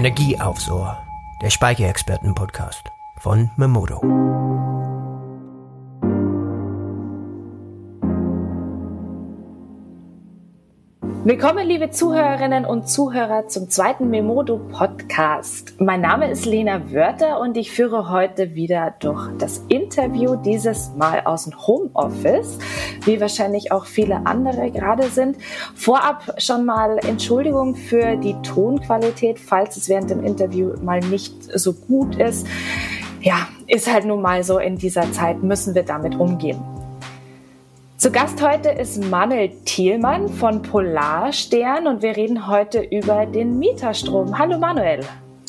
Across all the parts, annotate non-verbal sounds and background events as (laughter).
Energieaufsohr, der Speicherexperten-Podcast von Memodo. Willkommen, liebe Zuhörerinnen und Zuhörer, zum zweiten Memodo Podcast. Mein Name ist Lena Wörter und ich führe heute wieder durch das Interview, dieses Mal aus dem Homeoffice, wie wahrscheinlich auch viele andere gerade sind. Vorab schon mal Entschuldigung für die Tonqualität, falls es während dem Interview mal nicht so gut ist. Ja, ist halt nun mal so, in dieser Zeit müssen wir damit umgehen. Zu Gast heute ist Manuel Thielmann von Polarstern und wir reden heute über den Mieterstrom. Hallo Manuel.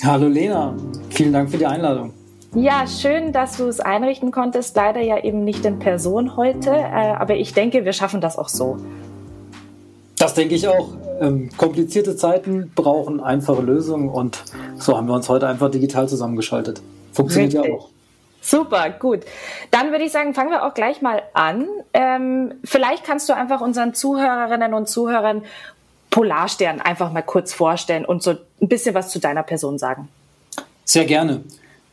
Hallo Lena, vielen Dank für die Einladung. Ja, schön, dass du es einrichten konntest. Leider ja eben nicht in Person heute, äh, aber ich denke, wir schaffen das auch so. Das denke ich auch. Ähm, komplizierte Zeiten brauchen einfache Lösungen und so haben wir uns heute einfach digital zusammengeschaltet. Funktioniert Richtig. ja auch. Super, gut. Dann würde ich sagen, fangen wir auch gleich mal an. Ähm, vielleicht kannst du einfach unseren Zuhörerinnen und Zuhörern Polarstern einfach mal kurz vorstellen und so ein bisschen was zu deiner Person sagen. Sehr gerne.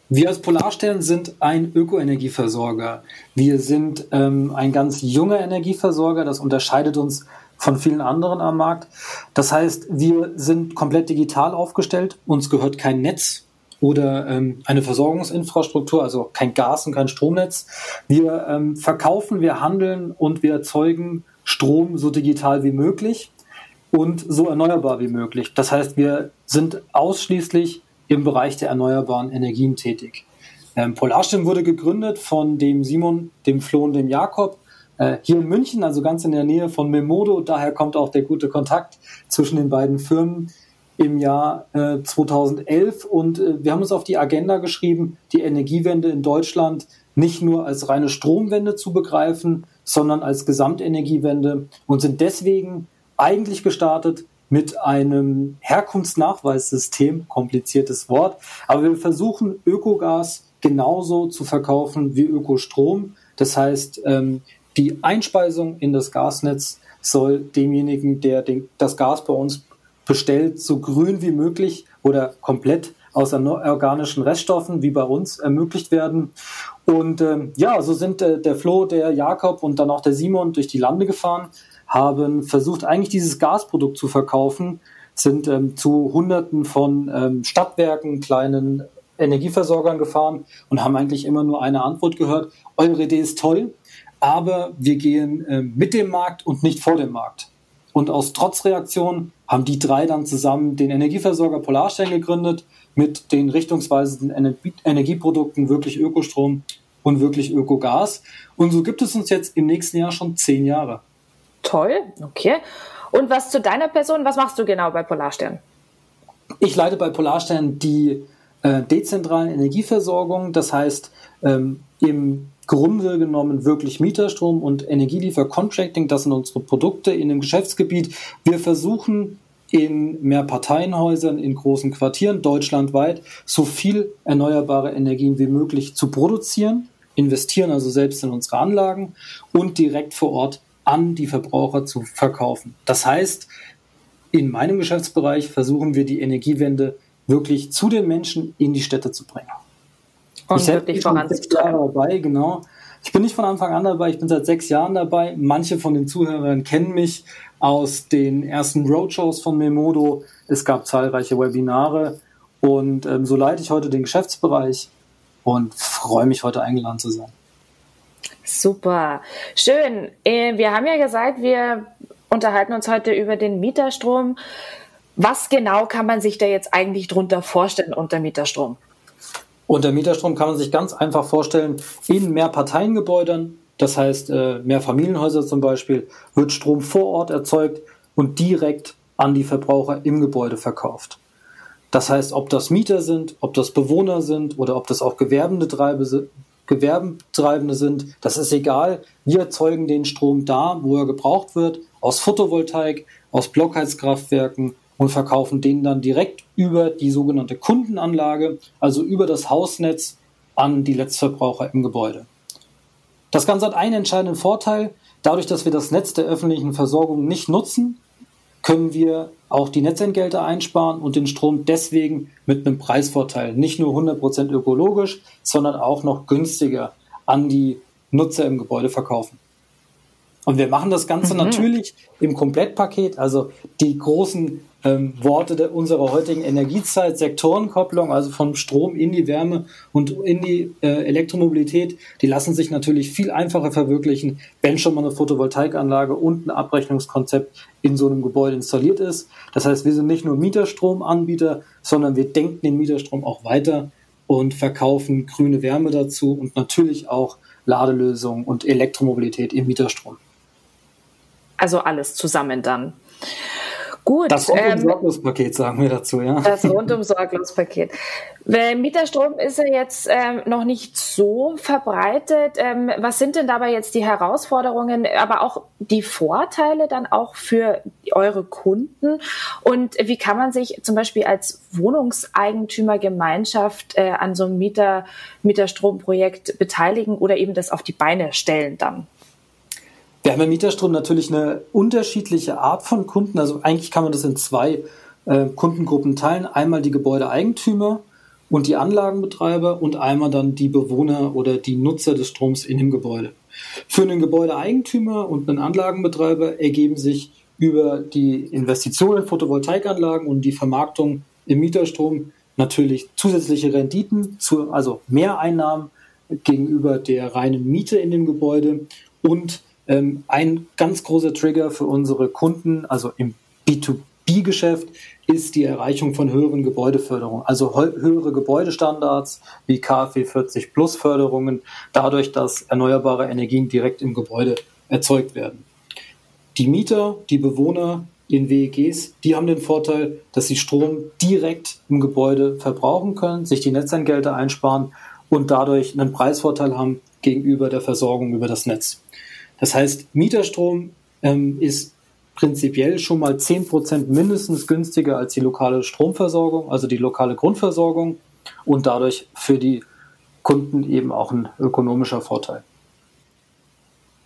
Wir als Polarstern sind ein Ökoenergieversorger. Wir sind ähm, ein ganz junger Energieversorger. Das unterscheidet uns von vielen anderen am Markt. Das heißt, wir sind komplett digital aufgestellt. Uns gehört kein Netz oder ähm, eine Versorgungsinfrastruktur, also kein Gas und kein Stromnetz. Wir ähm, verkaufen, wir handeln und wir erzeugen Strom so digital wie möglich und so erneuerbar wie möglich. Das heißt, wir sind ausschließlich im Bereich der erneuerbaren Energien tätig. Ähm, Polarstern wurde gegründet von dem Simon, dem Flo und dem Jakob äh, hier in München, also ganz in der Nähe von Memodo. Daher kommt auch der gute Kontakt zwischen den beiden Firmen im Jahr äh, 2011 und äh, wir haben uns auf die Agenda geschrieben, die Energiewende in Deutschland nicht nur als reine Stromwende zu begreifen, sondern als Gesamtenergiewende und sind deswegen eigentlich gestartet mit einem Herkunftsnachweissystem, kompliziertes Wort, aber wir versuchen Ökogas genauso zu verkaufen wie Ökostrom. Das heißt, ähm, die Einspeisung in das Gasnetz soll demjenigen, der das Gas bei uns bestellt, so grün wie möglich oder komplett aus organischen Reststoffen wie bei uns ermöglicht werden. Und ähm, ja, so sind äh, der Flo, der Jakob und dann auch der Simon durch die Lande gefahren, haben versucht, eigentlich dieses Gasprodukt zu verkaufen, sind ähm, zu Hunderten von ähm, Stadtwerken, kleinen Energieversorgern gefahren und haben eigentlich immer nur eine Antwort gehört, eure Idee ist toll, aber wir gehen äh, mit dem Markt und nicht vor dem Markt. Und aus Trotzreaktion haben die drei dann zusammen den Energieversorger Polarstern gegründet mit den richtungsweisenden Energieprodukten wirklich Ökostrom und wirklich Ökogas. Und so gibt es uns jetzt im nächsten Jahr schon zehn Jahre. Toll, okay. Und was zu deiner Person, was machst du genau bei Polarstern? Ich leite bei Polarstern die äh, dezentralen Energieversorgung, das heißt ähm, im Grunde genommen wirklich Mieterstrom und Energieliefer-Contracting. Das sind unsere Produkte in dem Geschäftsgebiet. Wir versuchen in Mehrparteienhäusern, in großen Quartieren deutschlandweit so viel erneuerbare Energien wie möglich zu produzieren, investieren also selbst in unsere Anlagen und direkt vor Ort an die Verbraucher zu verkaufen. Das heißt, in meinem Geschäftsbereich versuchen wir die Energiewende wirklich zu den Menschen in die Städte zu bringen. Und ich wirklich voranzutreiben. dabei, genau. Ich bin nicht von Anfang an dabei, ich bin seit sechs Jahren dabei. Manche von den Zuhörern kennen mich aus den ersten Roadshows von Memodo. Es gab zahlreiche Webinare und ähm, so leite ich heute den Geschäftsbereich und freue mich, heute eingeladen zu sein. Super, schön. Äh, wir haben ja gesagt, wir unterhalten uns heute über den Mieterstrom. Was genau kann man sich da jetzt eigentlich drunter vorstellen unter Mieterstrom? Unter Mieterstrom kann man sich ganz einfach vorstellen, in Mehrparteiengebäuden, das heißt äh, Mehrfamilienhäuser zum Beispiel, wird Strom vor Ort erzeugt und direkt an die Verbraucher im Gebäude verkauft. Das heißt, ob das Mieter sind, ob das Bewohner sind oder ob das auch Gewerbetreibende sind, das ist egal. Wir erzeugen den Strom da, wo er gebraucht wird, aus Photovoltaik, aus Blockheizkraftwerken und verkaufen den dann direkt über die sogenannte Kundenanlage, also über das Hausnetz an die Letztverbraucher im Gebäude. Das Ganze hat einen entscheidenden Vorteil. Dadurch, dass wir das Netz der öffentlichen Versorgung nicht nutzen, können wir auch die Netzentgelte einsparen und den Strom deswegen mit einem Preisvorteil nicht nur 100% ökologisch, sondern auch noch günstiger an die Nutzer im Gebäude verkaufen. Und wir machen das Ganze mhm. natürlich im Komplettpaket, also die großen ähm, Worte der, unserer heutigen Energiezeit, Sektorenkopplung, also vom Strom in die Wärme und in die äh, Elektromobilität, die lassen sich natürlich viel einfacher verwirklichen, wenn schon mal eine Photovoltaikanlage und ein Abrechnungskonzept in so einem Gebäude installiert ist. Das heißt, wir sind nicht nur Mieterstromanbieter, sondern wir denken den Mieterstrom auch weiter und verkaufen grüne Wärme dazu und natürlich auch Ladelösungen und Elektromobilität im Mieterstrom. Also alles zusammen dann. Gut. Das Rundum-Sorglos-Paket ähm, sagen wir dazu, ja. Das Rundum-Sorglos-Paket. Mieterstrom ist ja jetzt ähm, noch nicht so verbreitet. Ähm, was sind denn dabei jetzt die Herausforderungen, aber auch die Vorteile dann auch für eure Kunden? Und wie kann man sich zum Beispiel als Wohnungseigentümergemeinschaft äh, an so einem Mieter, Mieterstromprojekt beteiligen oder eben das auf die Beine stellen dann? Wir haben im Mieterstrom natürlich eine unterschiedliche Art von Kunden. Also eigentlich kann man das in zwei äh, Kundengruppen teilen. Einmal die Gebäudeeigentümer und die Anlagenbetreiber und einmal dann die Bewohner oder die Nutzer des Stroms in dem Gebäude. Für einen Gebäudeeigentümer und einen Anlagenbetreiber ergeben sich über die Investitionen in Photovoltaikanlagen und die Vermarktung im Mieterstrom natürlich zusätzliche Renditen, also Mehreinnahmen gegenüber der reinen Miete in dem Gebäude und ähm, ein ganz großer Trigger für unsere Kunden, also im B2B-Geschäft, ist die Erreichung von höheren Gebäudeförderungen, also höhere Gebäudestandards wie KfW 40 Plus Förderungen, dadurch, dass erneuerbare Energien direkt im Gebäude erzeugt werden. Die Mieter, die Bewohner in WEGs, die haben den Vorteil, dass sie Strom direkt im Gebäude verbrauchen können, sich die Netzentgelte einsparen und dadurch einen Preisvorteil haben gegenüber der Versorgung über das Netz. Das heißt, Mieterstrom ähm, ist prinzipiell schon mal 10% mindestens günstiger als die lokale Stromversorgung, also die lokale Grundversorgung und dadurch für die Kunden eben auch ein ökonomischer Vorteil.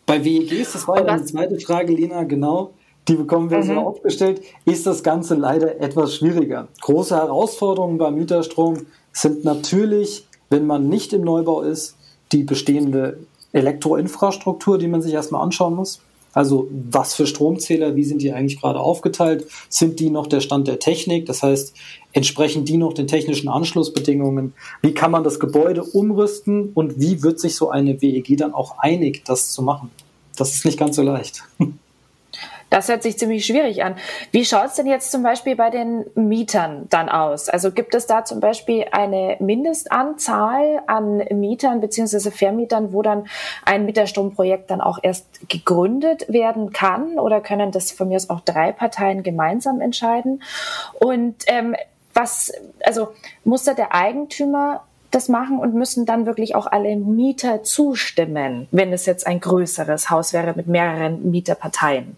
Bei WEGs, das war ja eine zweite Frage, Lena, genau, die bekommen wir mhm. so aufgestellt, ist das Ganze leider etwas schwieriger. Große Herausforderungen beim Mieterstrom sind natürlich, wenn man nicht im Neubau ist, die bestehende Elektroinfrastruktur, die man sich erstmal anschauen muss. Also was für Stromzähler, wie sind die eigentlich gerade aufgeteilt? Sind die noch der Stand der Technik? Das heißt, entsprechen die noch den technischen Anschlussbedingungen? Wie kann man das Gebäude umrüsten und wie wird sich so eine WEG dann auch einig, das zu machen? Das ist nicht ganz so leicht. (laughs) Das hört sich ziemlich schwierig an. Wie schaut es denn jetzt zum Beispiel bei den Mietern dann aus? Also gibt es da zum Beispiel eine Mindestanzahl an Mietern beziehungsweise Vermietern, wo dann ein Mieterstromprojekt dann auch erst gegründet werden kann? Oder können das von mir aus auch drei Parteien gemeinsam entscheiden? Und ähm, was, also muss da der Eigentümer das machen und müssen dann wirklich auch alle Mieter zustimmen, wenn es jetzt ein größeres Haus wäre mit mehreren Mieterparteien?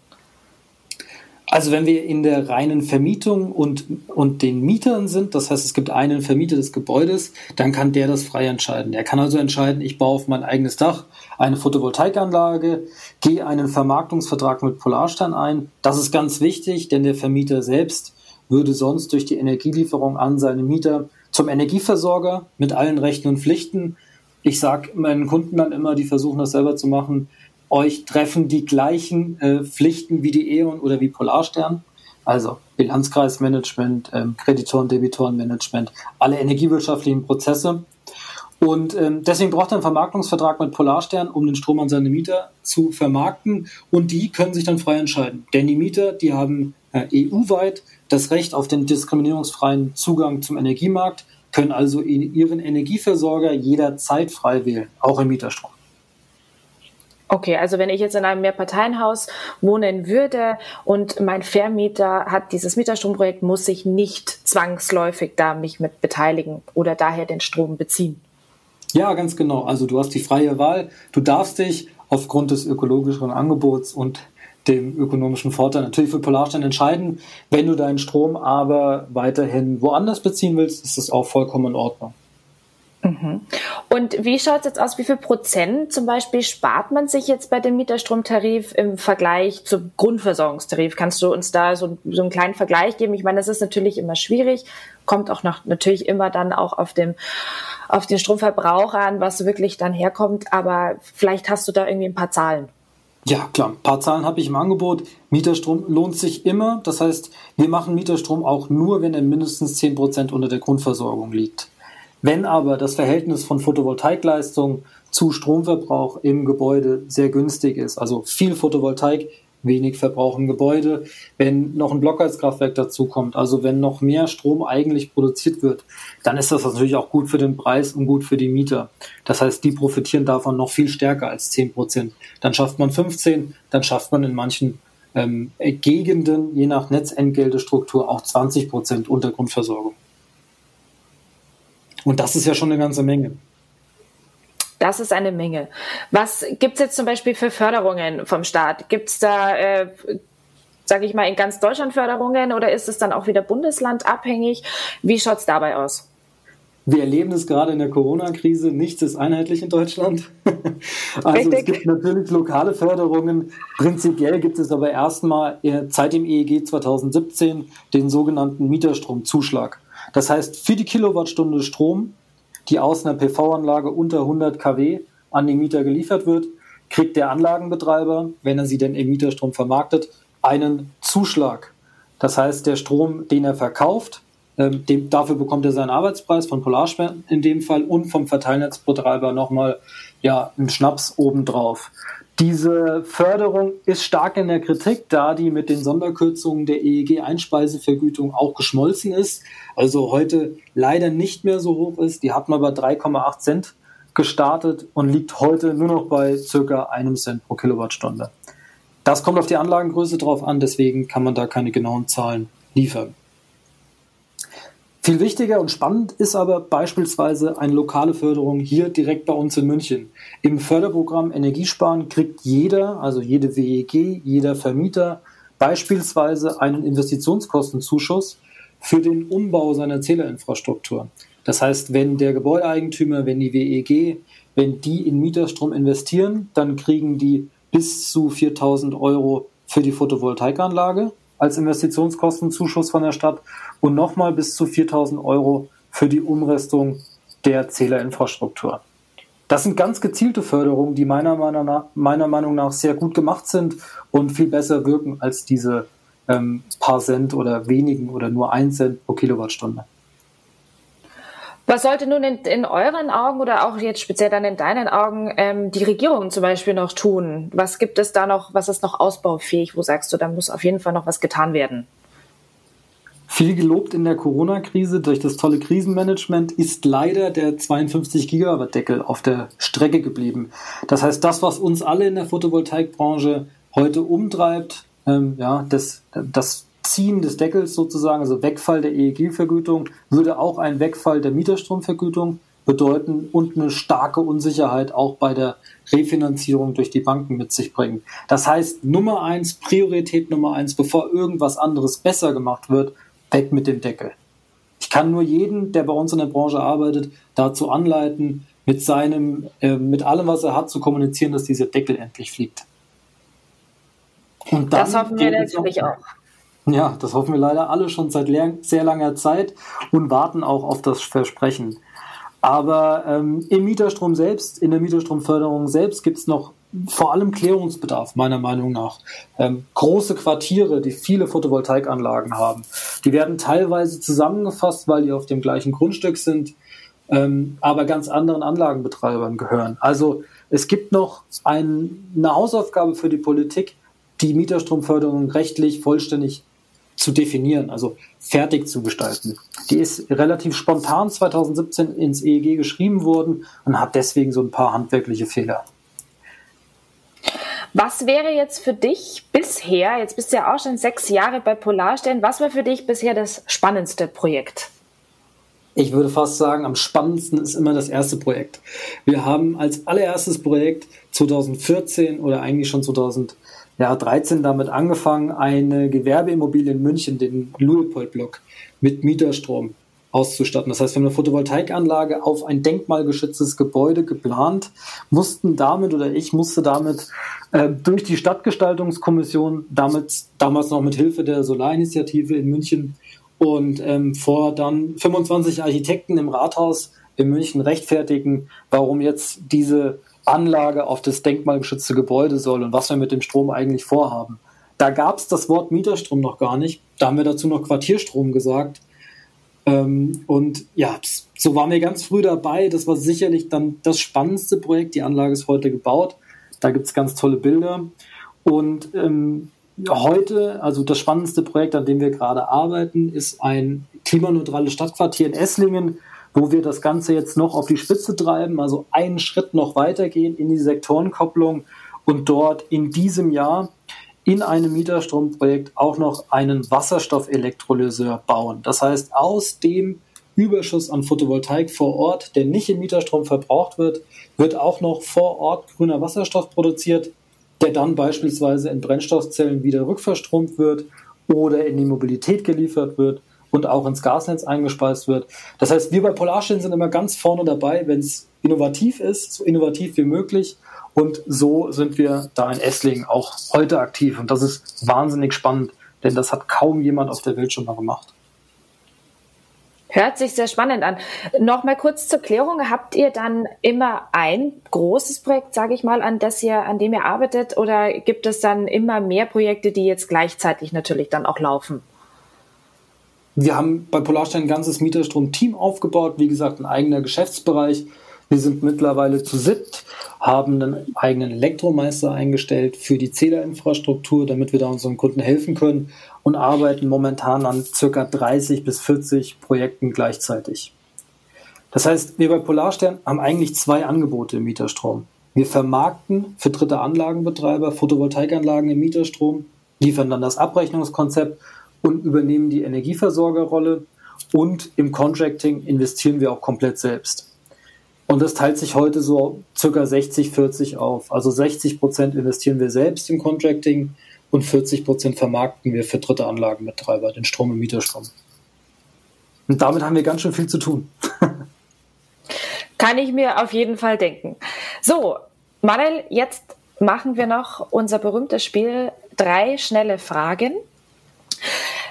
Also wenn wir in der reinen Vermietung und, und den Mietern sind, das heißt es gibt einen Vermieter des Gebäudes, dann kann der das frei entscheiden. Er kann also entscheiden, ich baue auf mein eigenes Dach eine Photovoltaikanlage, gehe einen Vermarktungsvertrag mit Polarstern ein. Das ist ganz wichtig, denn der Vermieter selbst würde sonst durch die Energielieferung an seine Mieter zum Energieversorger mit allen Rechten und Pflichten. Ich sage meinen Kunden dann immer, die versuchen das selber zu machen, euch treffen die gleichen äh, Pflichten wie die E.ON oder wie Polarstern. Also Bilanzkreismanagement, ähm, Kreditoren, Debitorenmanagement, alle energiewirtschaftlichen Prozesse. Und ähm, deswegen braucht er einen Vermarktungsvertrag mit Polarstern, um den Strom an seine Mieter zu vermarkten. Und die können sich dann frei entscheiden. Denn die Mieter, die haben äh, EU-weit das Recht auf den diskriminierungsfreien Zugang zum Energiemarkt, können also ihren Energieversorger jederzeit frei wählen, auch im Mieterstrom. Okay, also wenn ich jetzt in einem Mehrparteienhaus wohnen würde und mein Vermieter hat dieses Mieterstromprojekt, muss ich nicht zwangsläufig da mich mit beteiligen oder daher den Strom beziehen. Ja, ganz genau. Also du hast die freie Wahl. Du darfst dich aufgrund des ökologischen Angebots und dem ökonomischen Vorteil natürlich für Polarstein entscheiden. Wenn du deinen Strom aber weiterhin woanders beziehen willst, ist das auch vollkommen in Ordnung. Mhm. Und wie schaut es jetzt aus? Wie viel Prozent zum Beispiel spart man sich jetzt bei dem Mieterstromtarif im Vergleich zum Grundversorgungstarif? Kannst du uns da so, so einen kleinen Vergleich geben? Ich meine, das ist natürlich immer schwierig, kommt auch noch natürlich immer dann auch auf dem auf den Stromverbrauch an, was wirklich dann herkommt. Aber vielleicht hast du da irgendwie ein paar Zahlen. Ja, klar. Ein paar Zahlen habe ich im Angebot. Mieterstrom lohnt sich immer. Das heißt, wir machen Mieterstrom auch nur, wenn er mindestens 10 Prozent unter der Grundversorgung liegt. Wenn aber das Verhältnis von Photovoltaikleistung zu Stromverbrauch im Gebäude sehr günstig ist, also viel Photovoltaik, wenig Verbrauch im Gebäude, wenn noch ein Blockheizkraftwerk dazu kommt, also wenn noch mehr Strom eigentlich produziert wird, dann ist das natürlich auch gut für den Preis und gut für die Mieter. Das heißt, die profitieren davon noch viel stärker als 10 Prozent. Dann schafft man 15, dann schafft man in manchen ähm, Gegenden, je nach Netzentgeltestruktur, auch 20 Prozent Untergrundversorgung. Und das ist ja schon eine ganze Menge. Das ist eine Menge. Was gibt es jetzt zum Beispiel für Förderungen vom Staat? Gibt es da, äh, sage ich mal, in ganz Deutschland Förderungen oder ist es dann auch wieder bundeslandabhängig? Wie schaut es dabei aus? Wir erleben es gerade in der Corona-Krise. Nichts ist einheitlich in Deutschland. (laughs) also Richtig. es gibt natürlich lokale Förderungen. Prinzipiell gibt es aber erstmal seit dem EEG 2017 den sogenannten Mieterstromzuschlag. Das heißt, für die Kilowattstunde Strom, die aus einer PV-Anlage unter 100 kW an den Mieter geliefert wird, kriegt der Anlagenbetreiber, wenn er sie denn im Mieterstrom vermarktet, einen Zuschlag. Das heißt, der Strom, den er verkauft, ähm, dem, dafür bekommt er seinen Arbeitspreis von Polarstern in dem Fall und vom Verteilnetzbetreiber nochmal ja, einen Schnaps obendrauf. Diese Förderung ist stark in der Kritik, da die mit den Sonderkürzungen der EEG-Einspeisevergütung auch geschmolzen ist. Also heute leider nicht mehr so hoch ist. Die hat man bei 3,8 Cent gestartet und liegt heute nur noch bei circa einem Cent pro Kilowattstunde. Das kommt auf die Anlagengröße drauf an, deswegen kann man da keine genauen Zahlen liefern. Viel wichtiger und spannend ist aber beispielsweise eine lokale Förderung hier direkt bei uns in München. Im Förderprogramm Energiesparen kriegt jeder, also jede WEG, jeder Vermieter beispielsweise einen Investitionskostenzuschuss für den Umbau seiner Zählerinfrastruktur. Das heißt, wenn der Gebäudeeigentümer, wenn die WEG, wenn die in Mieterstrom investieren, dann kriegen die bis zu 4000 Euro für die Photovoltaikanlage als Investitionskostenzuschuss von der Stadt und nochmal bis zu 4000 Euro für die Umrüstung der Zählerinfrastruktur. Das sind ganz gezielte Förderungen, die meiner Meinung nach, meiner Meinung nach sehr gut gemacht sind und viel besser wirken als diese ähm, paar Cent oder wenigen oder nur ein Cent pro Kilowattstunde. Was sollte nun in, in, euren Augen oder auch jetzt speziell dann in deinen Augen ähm, die Regierung zum Beispiel noch tun? Was gibt es da noch, was ist noch ausbaufähig? Wo sagst du, da muss auf jeden Fall noch was getan werden? Viel gelobt in der Corona-Krise durch das tolle Krisenmanagement ist leider der 52 Gigawatt Deckel auf der Strecke geblieben. Das heißt, das, was uns alle in der Photovoltaikbranche heute umtreibt, ähm, ja, das, das Ziehen des Deckels sozusagen, also Wegfall der EEG-Vergütung, würde auch ein Wegfall der Mieterstromvergütung bedeuten und eine starke Unsicherheit auch bei der Refinanzierung durch die Banken mit sich bringen. Das heißt, Nummer eins, Priorität Nummer eins, bevor irgendwas anderes besser gemacht wird, weg mit dem Deckel. Ich kann nur jeden, der bei uns in der Branche arbeitet, dazu anleiten, mit seinem, äh, mit allem, was er hat, zu kommunizieren, dass dieser Deckel endlich fliegt. Und das hoffen wir natürlich auch. Ja, das hoffen wir leider alle schon seit sehr langer Zeit und warten auch auf das Versprechen. Aber ähm, im Mieterstrom selbst, in der Mieterstromförderung selbst gibt es noch vor allem Klärungsbedarf, meiner Meinung nach. Ähm, große Quartiere, die viele Photovoltaikanlagen haben, die werden teilweise zusammengefasst, weil die auf dem gleichen Grundstück sind, ähm, aber ganz anderen Anlagenbetreibern gehören. Also es gibt noch ein, eine Hausaufgabe für die Politik, die Mieterstromförderung rechtlich vollständig zu definieren, also fertig zu gestalten. Die ist relativ spontan 2017 ins EEG geschrieben worden und hat deswegen so ein paar handwerkliche Fehler. Was wäre jetzt für dich bisher, jetzt bist du ja auch schon sechs Jahre bei Polarstern, was war für dich bisher das spannendste Projekt? Ich würde fast sagen, am spannendsten ist immer das erste Projekt. Wir haben als allererstes Projekt 2014 oder eigentlich schon 2000 ja, 13 damit angefangen, eine Gewerbeimmobilie in München, den Luepold-Block, mit Mieterstrom auszustatten. Das heißt, wir haben eine Photovoltaikanlage auf ein denkmalgeschütztes Gebäude geplant, mussten damit oder ich musste damit äh, durch die Stadtgestaltungskommission, damit, damals noch mit Hilfe der Solarinitiative in München und ähm, vor dann 25 Architekten im Rathaus in München rechtfertigen, warum jetzt diese Anlage auf das denkmalgeschützte Gebäude soll und was wir mit dem Strom eigentlich vorhaben. Da gab es das Wort Mieterstrom noch gar nicht. Da haben wir dazu noch Quartierstrom gesagt. Ähm, und ja, so waren wir ganz früh dabei. Das war sicherlich dann das spannendste Projekt. Die Anlage ist heute gebaut. Da gibt es ganz tolle Bilder. Und ähm, heute, also das spannendste Projekt, an dem wir gerade arbeiten, ist ein klimaneutrales Stadtquartier in Esslingen, wo wir das Ganze jetzt noch auf die Spitze treiben, also einen Schritt noch weitergehen in die Sektorenkopplung und dort in diesem Jahr in einem Mieterstromprojekt auch noch einen Wasserstoffelektrolyseur bauen. Das heißt, aus dem Überschuss an Photovoltaik vor Ort, der nicht im Mieterstrom verbraucht wird, wird auch noch vor Ort grüner Wasserstoff produziert, der dann beispielsweise in Brennstoffzellen wieder rückverstromt wird oder in die Mobilität geliefert wird und auch ins Gasnetz eingespeist wird. Das heißt, wir bei Polarstern sind immer ganz vorne dabei, wenn es innovativ ist, so innovativ wie möglich. Und so sind wir da in Esslingen auch heute aktiv. Und das ist wahnsinnig spannend, denn das hat kaum jemand auf der Welt schon mal gemacht. Hört sich sehr spannend an. Nochmal kurz zur Klärung. Habt ihr dann immer ein großes Projekt, sage ich mal, an, das ihr, an dem ihr arbeitet? Oder gibt es dann immer mehr Projekte, die jetzt gleichzeitig natürlich dann auch laufen? Wir haben bei Polarstein ein ganzes Mieterstrom-Team aufgebaut, wie gesagt, ein eigener Geschäftsbereich. Wir sind mittlerweile zu siebt, haben einen eigenen Elektromeister eingestellt für die Zählerinfrastruktur, damit wir da unseren Kunden helfen können und arbeiten momentan an circa 30 bis 40 Projekten gleichzeitig. Das heißt, wir bei Polarstern haben eigentlich zwei Angebote im Mieterstrom. Wir vermarkten für dritte Anlagenbetreiber Photovoltaikanlagen im Mieterstrom, liefern dann das Abrechnungskonzept und übernehmen die Energieversorgerrolle und im Contracting investieren wir auch komplett selbst. Und das teilt sich heute so circa 60, 40 auf. Also 60 Prozent investieren wir selbst im Contracting und 40 Prozent vermarkten wir für dritte Anlagenbetreiber, den Strom und Mieterstrom. Und damit haben wir ganz schön viel zu tun. (laughs) Kann ich mir auf jeden Fall denken. So, Manuel, jetzt machen wir noch unser berühmtes Spiel drei schnelle Fragen.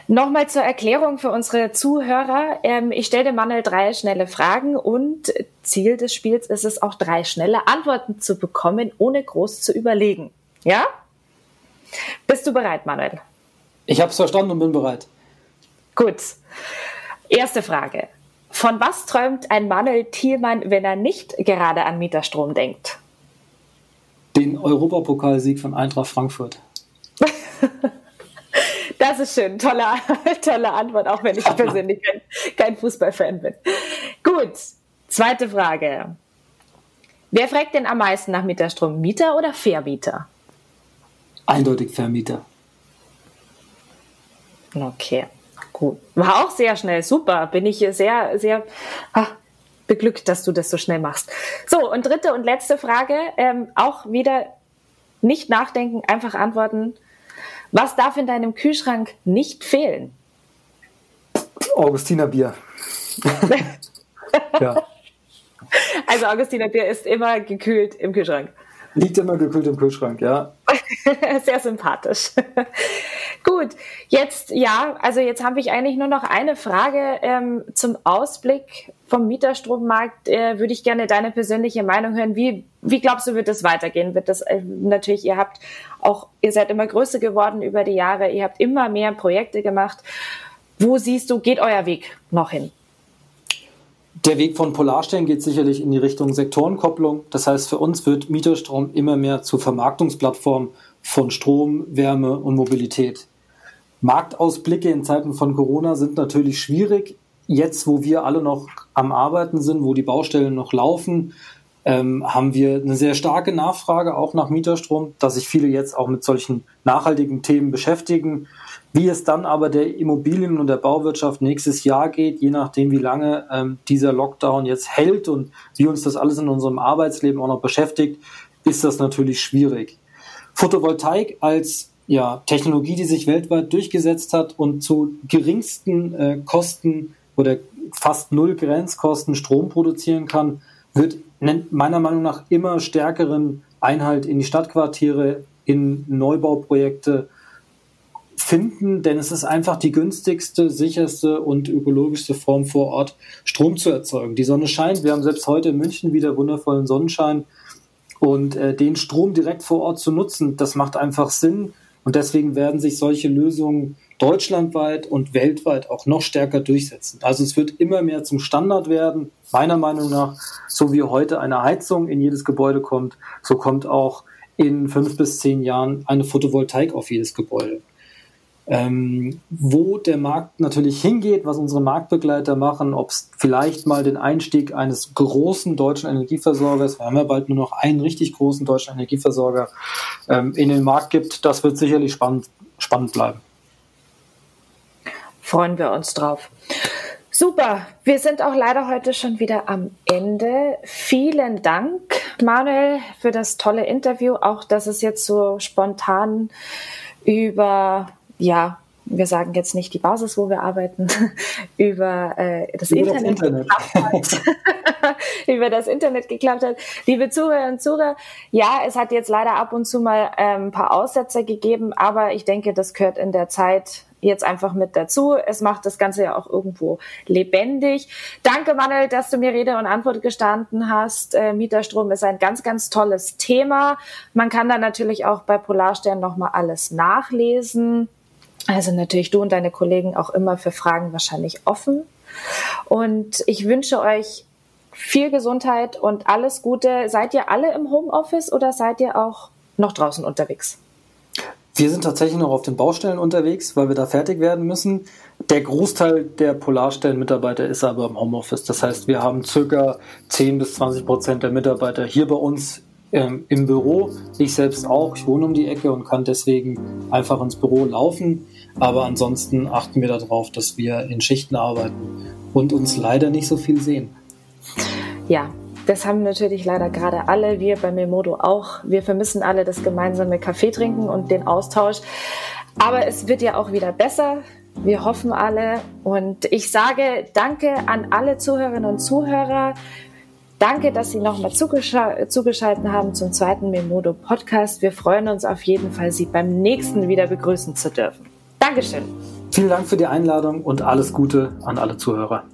Nochmal zur Erklärung für unsere Zuhörer. Ähm, ich stelle dem Manuel drei schnelle Fragen und Ziel des Spiels ist es auch drei schnelle Antworten zu bekommen, ohne groß zu überlegen. Ja? Bist du bereit, Manuel? Ich habe es verstanden und bin bereit. Gut. Erste Frage. Von was träumt ein Manuel Thielmann, wenn er nicht gerade an Mieterstrom denkt? Den Europapokalsieg von Eintracht Frankfurt. (laughs) Das ist schön. Tolle, (laughs) tolle Antwort, auch wenn ich persönlich kein, kein Fußballfan bin. Gut. Zweite Frage. Wer fragt denn am meisten nach Mieterstrom? Mieter oder Vermieter? Eindeutig Vermieter. Okay, gut. War auch sehr schnell. Super. Bin ich sehr, sehr ah, beglückt, dass du das so schnell machst. So, und dritte und letzte Frage. Ähm, auch wieder nicht nachdenken, einfach antworten. Was darf in deinem Kühlschrank nicht fehlen? Augustiner Bier. (laughs) ja. Also Augustiner Bier ist immer gekühlt im Kühlschrank. Liegt immer gekühlt im Kühlschrank, ja. (laughs) Sehr sympathisch. Gut, jetzt ja, also jetzt habe ich eigentlich nur noch eine Frage ähm, zum Ausblick vom Mieterstrommarkt. Äh, würde ich gerne deine persönliche Meinung hören. Wie, wie glaubst du, wird das weitergehen? Wird das äh, natürlich, ihr habt auch, ihr seid immer größer geworden über die Jahre, ihr habt immer mehr Projekte gemacht. Wo siehst du, geht euer Weg noch hin? Der Weg von Polarstern geht sicherlich in die Richtung Sektorenkopplung. Das heißt, für uns wird Mieterstrom immer mehr zur Vermarktungsplattform von Strom, Wärme und Mobilität. Marktausblicke in Zeiten von Corona sind natürlich schwierig. Jetzt, wo wir alle noch am Arbeiten sind, wo die Baustellen noch laufen, ähm, haben wir eine sehr starke Nachfrage auch nach Mieterstrom, dass sich viele jetzt auch mit solchen nachhaltigen Themen beschäftigen. Wie es dann aber der Immobilien- und der Bauwirtschaft nächstes Jahr geht, je nachdem, wie lange ähm, dieser Lockdown jetzt hält und wie uns das alles in unserem Arbeitsleben auch noch beschäftigt, ist das natürlich schwierig. Photovoltaik als ja, Technologie, die sich weltweit durchgesetzt hat und zu geringsten äh, Kosten oder fast null Grenzkosten Strom produzieren kann, wird meiner Meinung nach immer stärkeren Einhalt in die Stadtquartiere, in Neubauprojekte finden, denn es ist einfach die günstigste, sicherste und ökologischste Form vor Ort, Strom zu erzeugen. Die Sonne scheint, wir haben selbst heute in München wieder wundervollen Sonnenschein und äh, den Strom direkt vor Ort zu nutzen, das macht einfach Sinn und deswegen werden sich solche Lösungen deutschlandweit und weltweit auch noch stärker durchsetzen. Also es wird immer mehr zum Standard werden, meiner Meinung nach, so wie heute eine Heizung in jedes Gebäude kommt, so kommt auch in fünf bis zehn Jahren eine Photovoltaik auf jedes Gebäude. Ähm, wo der Markt natürlich hingeht, was unsere Marktbegleiter machen, ob es vielleicht mal den Einstieg eines großen deutschen Energieversorgers, wir haben ja bald nur noch einen richtig großen deutschen Energieversorger, ähm, in den Markt gibt, das wird sicherlich spannend, spannend bleiben. Freuen wir uns drauf. Super, wir sind auch leider heute schon wieder am Ende. Vielen Dank, Manuel, für das tolle Interview, auch dass es jetzt so spontan über ja, wir sagen jetzt nicht die Basis, wo wir arbeiten, (laughs) über äh, das über Internet, das Internet. Geklappt (laughs) über das Internet geklappt hat. Liebe Zuhörer und Zuhörer, ja, es hat jetzt leider ab und zu mal ähm, ein paar Aussetzer gegeben, aber ich denke, das gehört in der Zeit jetzt einfach mit dazu. Es macht das Ganze ja auch irgendwo lebendig. Danke, Manuel, dass du mir Rede und Antwort gestanden hast. Äh, Mieterstrom ist ein ganz, ganz tolles Thema. Man kann da natürlich auch bei Polarstern nochmal alles nachlesen. Also natürlich du und deine Kollegen auch immer für Fragen wahrscheinlich offen. Und ich wünsche euch viel Gesundheit und alles Gute. Seid ihr alle im Homeoffice oder seid ihr auch noch draußen unterwegs? Wir sind tatsächlich noch auf den Baustellen unterwegs, weil wir da fertig werden müssen. Der Großteil der Polarstellenmitarbeiter ist aber im Homeoffice. Das heißt, wir haben circa 10 bis 20 Prozent der Mitarbeiter hier bei uns ähm, im Büro. Ich selbst auch. Ich wohne um die Ecke und kann deswegen einfach ins Büro laufen. Aber ansonsten achten wir darauf, dass wir in Schichten arbeiten und uns leider nicht so viel sehen. Ja, das haben natürlich leider gerade alle, wir bei Memodo auch. Wir vermissen alle das gemeinsame Kaffee trinken und den Austausch. Aber es wird ja auch wieder besser. Wir hoffen alle. Und ich sage danke an alle Zuhörerinnen und Zuhörer. Danke, dass Sie nochmal zugeschaltet haben zum zweiten Memodo Podcast. Wir freuen uns auf jeden Fall, Sie beim nächsten wieder begrüßen zu dürfen. Dankeschön. Vielen Dank für die Einladung und alles Gute an alle Zuhörer.